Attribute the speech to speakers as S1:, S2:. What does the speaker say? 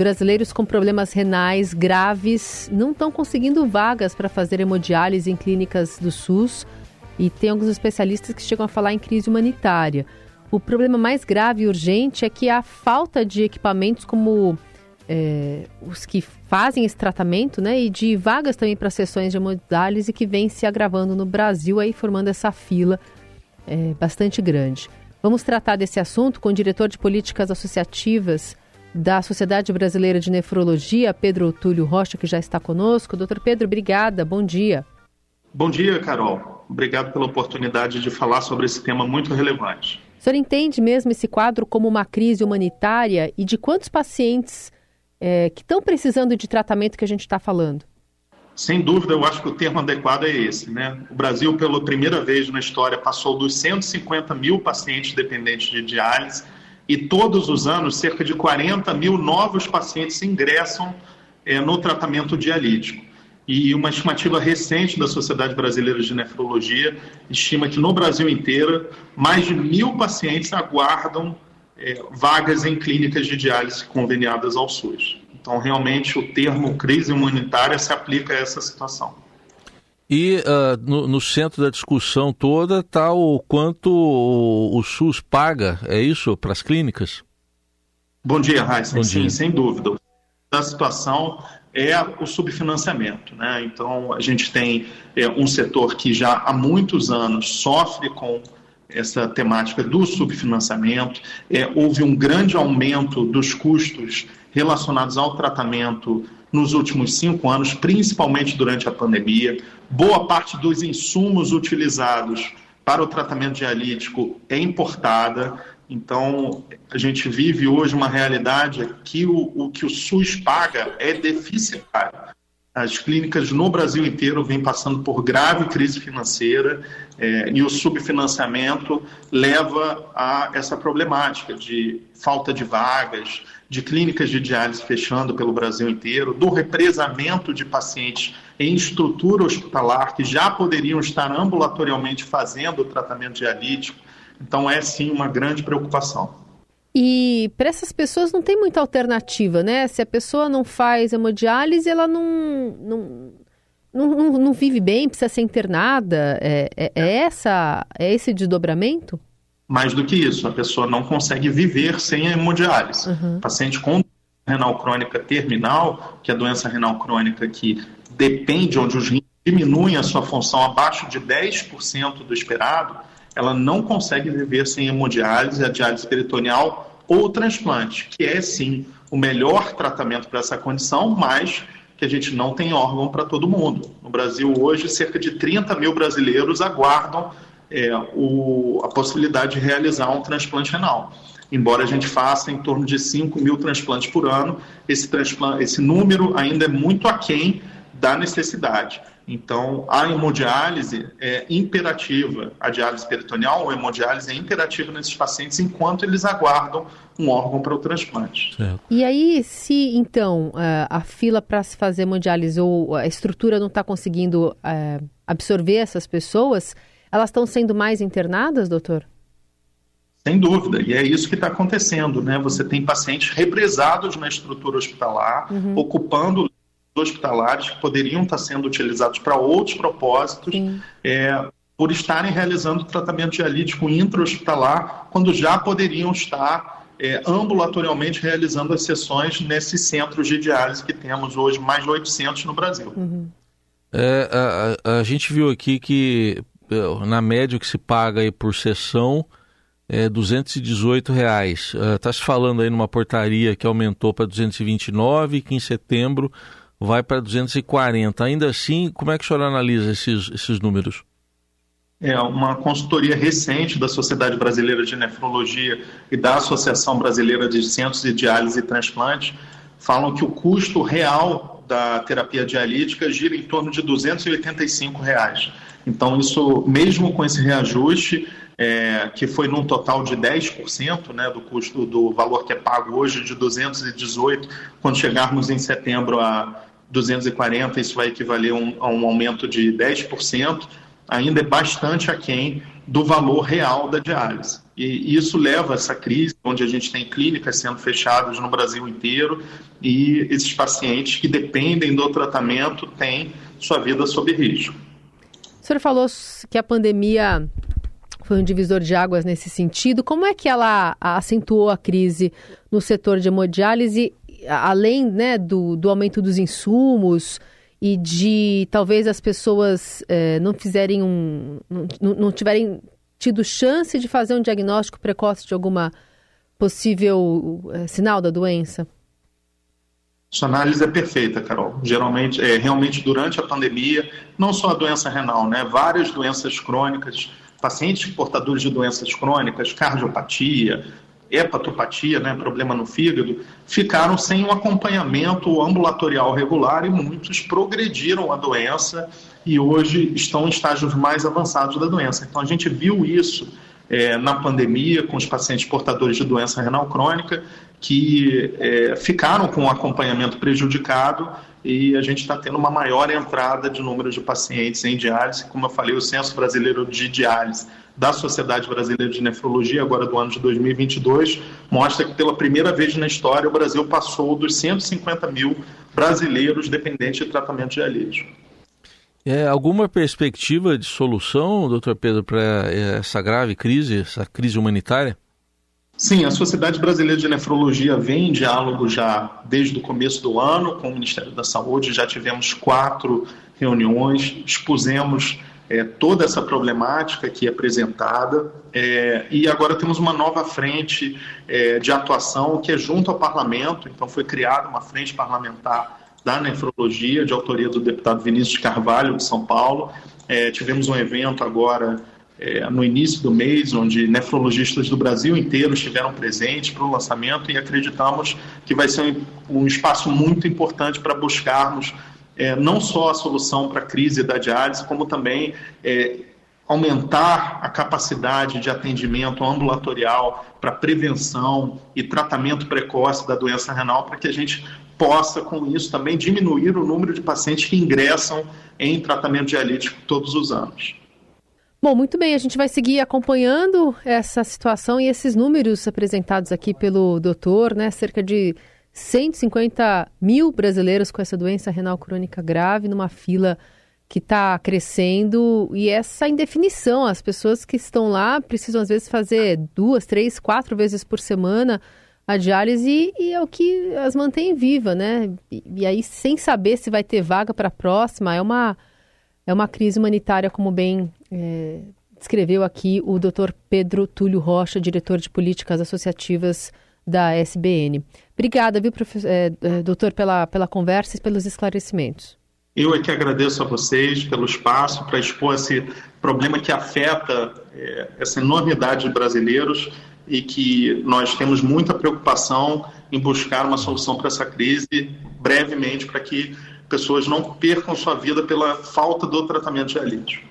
S1: brasileiros com problemas renais graves não estão conseguindo vagas para fazer hemodiálise em clínicas do SUS e tem alguns especialistas que chegam a falar em crise humanitária. O problema mais grave e urgente é que a falta de equipamentos como é, os que fazem esse tratamento, né, e de vagas também para sessões de hemodiálise que vem se agravando no Brasil, aí formando essa fila é, bastante grande. Vamos tratar desse assunto com o diretor de políticas associativas da Sociedade Brasileira de Nefrologia, Pedro Túlio Rocha, que já está conosco. Doutor Pedro, obrigada, bom dia.
S2: Bom dia, Carol. Obrigado pela oportunidade de falar sobre esse tema muito relevante.
S1: O senhor entende mesmo esse quadro como uma crise humanitária e de quantos pacientes é, que estão precisando de tratamento que a gente está falando?
S2: Sem dúvida, eu acho que o termo adequado é esse. Né? O Brasil, pela primeira vez na história, passou dos 150 mil pacientes dependentes de diálise e todos os anos cerca de 40 mil novos pacientes ingressam é, no tratamento dialítico. E uma estimativa recente da Sociedade Brasileira de Nefrologia estima que no Brasil inteiro mais de mil pacientes aguardam é, vagas em clínicas de diálise conveniadas ao SUS. Então, realmente, o termo crise imunitária se aplica a essa situação.
S3: E uh, no, no, centro da discussão toda está o quanto o, o, SUS paga, é isso, para as clínicas?
S2: Bom dia, Raíssa. Sim, dia. sem dúvida. A situação é o subfinanciamento. Né? Então, a gente tem é, um setor que já há muitos anos sofre com essa temática do subfinanciamento. É, houve um grande aumento dos custos relacionados ao tratamento nos últimos cinco anos, principalmente durante a pandemia. Boa parte dos insumos utilizados para o tratamento dialítico é importada. Então, a gente vive hoje uma realidade que o, o que o SUS paga é deficitário. As clínicas no Brasil inteiro vêm passando por grave crise financeira é, e o subfinanciamento leva a essa problemática de falta de vagas, de clínicas de diálise fechando pelo Brasil inteiro, do represamento de pacientes em estrutura hospitalar que já poderiam estar ambulatorialmente fazendo o tratamento dialítico. Então, é sim uma grande preocupação.
S1: E para essas pessoas não tem muita alternativa, né? Se a pessoa não faz hemodiálise, ela não, não, não, não vive bem, precisa ser internada. É, é, é, essa, é esse desdobramento?
S2: Mais do que isso, a pessoa não consegue viver sem a hemodiálise. Uhum. paciente com renal crônica terminal, que é a doença renal crônica que depende, onde os rins diminuem a sua função abaixo de 10% do esperado, ela não consegue viver sem hemodiálise, a diálise peritoneal ou transplante, que é sim o melhor tratamento para essa condição, mas que a gente não tem órgão para todo mundo. No Brasil, hoje, cerca de 30 mil brasileiros aguardam é, o, a possibilidade de realizar um transplante renal. Embora a gente faça em torno de 5 mil transplantes por ano, esse, esse número ainda é muito aquém da necessidade. Então, a hemodiálise é imperativa, a diálise peritoneal ou hemodiálise é imperativa nesses pacientes enquanto eles aguardam um órgão para o transplante.
S1: Certo. E aí, se então a fila para se fazer hemodiálise ou a estrutura não está conseguindo é, absorver essas pessoas, elas estão sendo mais internadas, doutor?
S2: Sem dúvida, e é isso que está acontecendo, né? Você tem pacientes represados na estrutura hospitalar, uhum. ocupando hospitalares que poderiam estar sendo utilizados para outros propósitos, é, por estarem realizando tratamento dialítico intra-hospitalar, quando já poderiam estar é, ambulatorialmente realizando as sessões nesses centros de diálise que temos hoje, mais de 800 no Brasil. Uhum.
S3: É, a, a, gente viu aqui que, é, na média, o que se paga aí por sessão é 218 reais. Está uh, se falando aí numa portaria que aumentou para 229, que em setembro vai para 240. Ainda assim, como é que o senhor analisa esses, esses números?
S2: É uma consultoria recente da Sociedade Brasileira de Nefrologia e da Associação Brasileira de Centros de Diálise e Transplante falam que o custo real da terapia dialítica gira em torno de 285 reais. Então, isso, mesmo com esse reajuste, é, que foi num total de 10% né, do custo do valor que é pago hoje de 218, quando chegarmos em setembro a 240, isso vai equivaler um, a um aumento de 10%, ainda é bastante aquém do valor real da diálise. E isso leva a essa crise, onde a gente tem clínicas sendo fechadas no Brasil inteiro e esses pacientes que dependem do tratamento têm sua vida sob risco.
S1: O senhor falou que a pandemia foi um divisor de águas nesse sentido. Como é que ela acentuou a crise no setor de hemodiálise, além né, do, do aumento dos insumos e de talvez as pessoas eh, não fizerem um. não, não tiverem tido chance de fazer um diagnóstico precoce de alguma possível é, sinal da doença?
S2: Sua análise é perfeita, Carol. Geralmente, é, realmente durante a pandemia, não só a doença renal, né? Várias doenças crônicas, pacientes portadores de doenças crônicas, cardiopatia, hepatopatia, né, problema no fígado, ficaram sem um acompanhamento ambulatorial regular e muitos progrediram a doença e hoje estão em estágios mais avançados da doença. Então a gente viu isso é, na pandemia com os pacientes portadores de doença renal crônica que é, ficaram com o acompanhamento prejudicado e a gente está tendo uma maior entrada de número de pacientes em diálise. Como eu falei, o Censo Brasileiro de Diálise da Sociedade Brasileira de Nefrologia, agora do ano de 2022, mostra que pela primeira vez na história o Brasil passou dos 150 mil brasileiros dependentes de tratamento dialítico.
S3: É, alguma perspectiva de solução, doutor Pedro, para essa grave crise, essa crise humanitária?
S2: Sim, a Sociedade Brasileira de Nefrologia vem em diálogo já desde o começo do ano com o Ministério da Saúde. Já tivemos quatro reuniões, expusemos é, toda essa problemática aqui apresentada é, e agora temos uma nova frente é, de atuação que é junto ao parlamento. Então, foi criada uma frente parlamentar da nefrologia, de autoria do deputado Vinícius Carvalho, de São Paulo. É, tivemos um evento agora é, no início do mês, onde nefrologistas do Brasil inteiro estiveram presentes para o lançamento e acreditamos que vai ser um, um espaço muito importante para buscarmos é, não só a solução para a crise da diálise, como também é, aumentar a capacidade de atendimento ambulatorial para prevenção e tratamento precoce da doença renal, para que a gente possa, com isso, também diminuir o número de pacientes que ingressam em tratamento dialítico todos os anos.
S1: Bom, muito bem, a gente vai seguir acompanhando essa situação e esses números apresentados aqui pelo doutor, né? Cerca de 150 mil brasileiros com essa doença renal crônica grave, numa fila que está crescendo e essa indefinição, as pessoas que estão lá precisam às vezes fazer duas, três, quatro vezes por semana a diálise e é o que as mantém viva, né? E, e aí, sem saber se vai ter vaga para a próxima, é uma, é uma crise humanitária, como bem é, descreveu aqui o Dr. Pedro Túlio Rocha, diretor de políticas associativas da SBN. Obrigada, viu, é, é, doutor, pela, pela conversa e pelos esclarecimentos.
S2: Eu é que agradeço a vocês pelo espaço para expor esse problema que afeta é, essa enormidade de brasileiros e que nós temos muita preocupação em buscar uma solução para essa crise brevemente, para que pessoas não percam sua vida pela falta do tratamento de alívio.